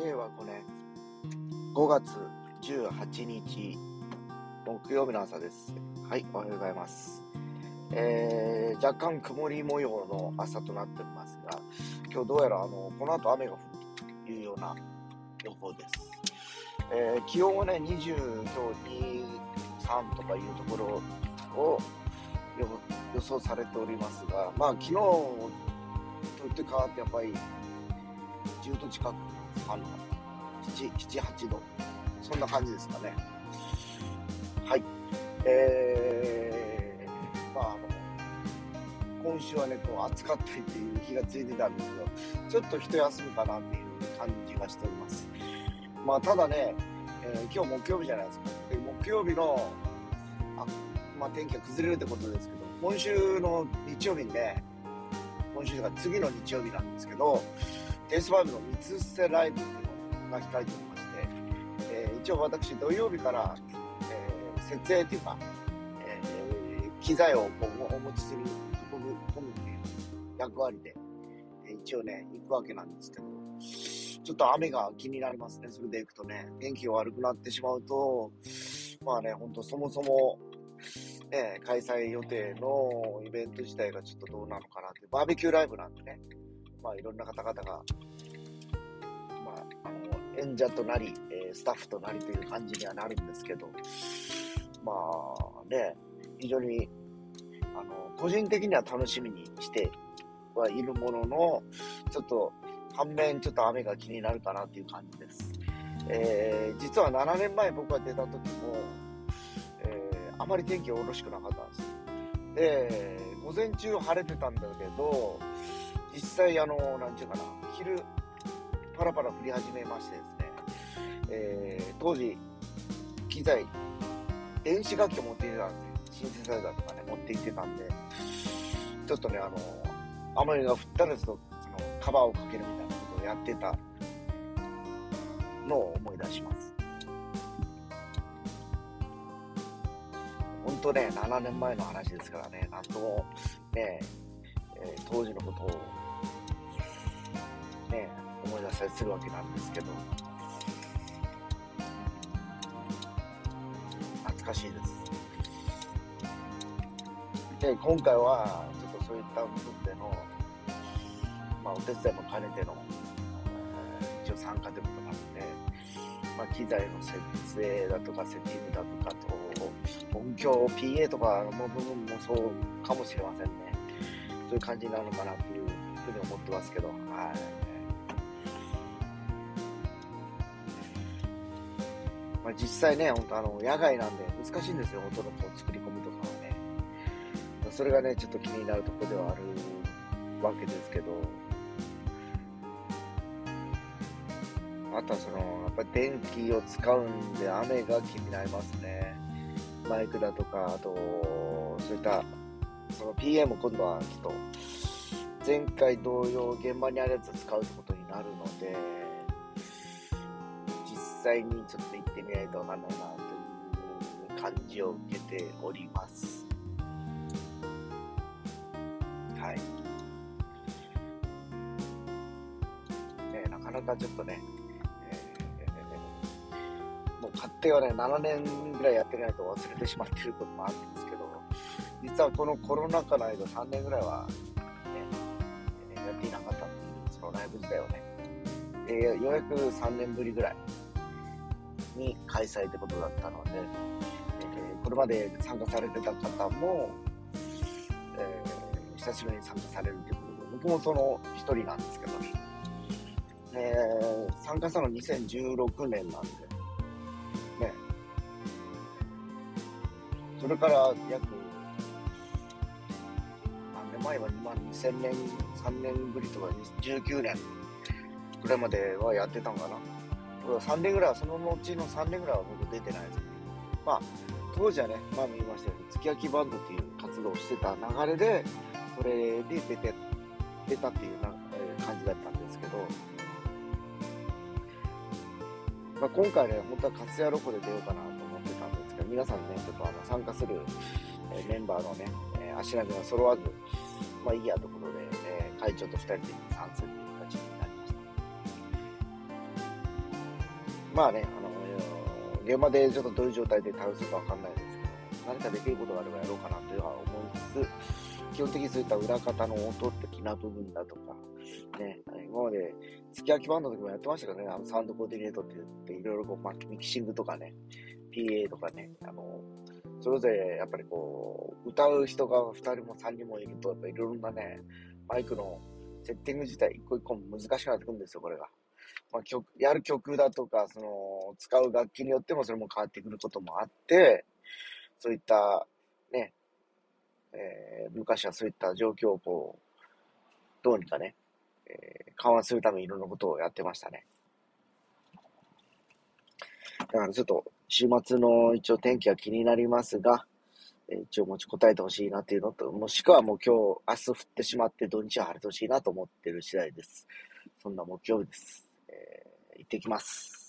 令和5年5月18日木曜日の朝です。はい、おはようございます。えー、若干曇り模様の朝となっておりますが、今日どうやらあのこの後雨が降るというような予報です。えー、気温はね、20、今日2、3とかいうところを予想されておりますが、まあ昨日と打って変わってやっぱり10度近くあるの7、7、8度。そんな感じですかね。はい。えー、まああの、今週はね、こう暑かったりっていう日がついてたんですけど、ちょっと一休みかなっていう感じがしております。まあただね、えー、今日木曜日じゃないですか。で木曜日の、あまあ天気が崩れるってことですけど、今週の日曜日にね、今週が次の日曜日なんですけど、デイスバイブの三つ捨てライブっていうのが控えておりまして、えー、一応私土曜日から、えー、設営というか、えー、機材をこうお持ちする、運ぶ、込むっていう役割で、え一応ね、行くわけなんですけど、ちょっと雨が気になりますね。それで行くとね、天気が悪くなってしまうと、まあね、ほんとそもそも、ね、開催予定のイベント自体がちょっとどうなのかなって、バーベキューライブなんでね、まあ、いろんな方々が、まあ、あの、演者となり、えー、スタッフとなりという感じにはなるんですけど、まあね、非常に、あの、個人的には楽しみにしてはいるものの、ちょっと、反面ちょっと雨が気になるかなっていう感じです。えー、実は7年前僕が出た時も、えー、あまり天気よろしくなかったんです。で、午前中晴れてたんだけど、実際、あの、なんちゅうかな、昼、パラパラ降り始めましてですね、えー、当時、機材、電子楽器を持っていてたんで、シンセサイザーとかね、持って行ってたんで、ちょっとね、あの、雨が降ったらちょっと、その、カバーをかけるみたいなことをやってたのを思い出します。本当ね、7年前の話ですからね、なんともね、えー、当時のことを、たりするわけなんですけど、懐かしいです。で、今回は、ちょっとそういった部分での、まあ、お手伝いも兼ねての、一応参加ということなので、まあ、機材の設営だとか、セッティングだとかと、音響、PA とかの部分もそうかもしれませんね。そういう感じになるのかなっていうふうに思ってますけど、はい。まあ、実際ね、本当あの、野外なんで難しいんですよ、音のこう作り込みとかはね。それがね、ちょっと気になるところではあるわけですけど、あとはその、やっぱり電気を使うんで雨が気になりますね。マイクだとか、あと、そういった、その PA も今度はちょっと、前回同様現場にあるやつを使うってことになるので、際にちょっと行ってみないとわかんないなという感じを受けております。はい。ね、なかなかちょっとね、もう勝手はね、7年ぐらいやってないと忘れてしまっていることもあるんですけど、実はこのコロナ禍の間3年ぐらいは、ね、やっていなかったっていう、そのライブ自体をね。で、ようやく3年ぶりぐらい、に開催ってことだったので、えー、これまで参加されてた方も、えー、久しぶりに参加されるということで、僕もその一人なんですけど、えー、参加したの2016年なんで、ね、それから約、何年前は2万2000年、3年ぶりとか19年ぐらいまではやってたんかな。3年ぐらいは、その後の3年ぐらいは僕出てないですけど、まあ、当時はね、前も言いましたように、月焼きバンドっていう活動をしてた流れで、それで出て、出たっていうな、え、感じだったんですけど、まあ、今回ね、本当は活やロコで出ようかなと思ってたんですけど、皆さんね、ちょっとあの参加する、えメンバーのね、えー、足並みが揃わず、まあいいやとことで、えー、会長と2人で参戦という形にまあね、あの、現場でちょっとどういう状態で対応するかわかんないですけど、何かできることがあればやろうかなというのは思いつつ、基本的にそういった裏方の音的な部分だとか、ね、今まで、月焼きバンドの時もやってましたけどね、あのサウンドコーディネートって言って、いろいろこう、まあ、ミキシングとかね、PA とかね、あの、それぞれやっぱりこう、歌う人が2人も3人もいると、やっぱいろいろなね、マイクのセッティング自体一個一個難しくなってくるんですよ、これが。まあ、曲、やる曲だとか、その、使う楽器によってもそれも変わってくることもあって、そういった、ね、えー、昔はそういった状況をこう、どうにかね、えー、緩和するためにいろんなことをやってましたね。だからちょっと、週末の一応天気は気になりますが、えー、一応持ちこたえてほしいなっていうのと、もしくはもう今日、明日降ってしまって土日は晴れてほしいなと思ってる次第です。そんな目標です。行ってきます。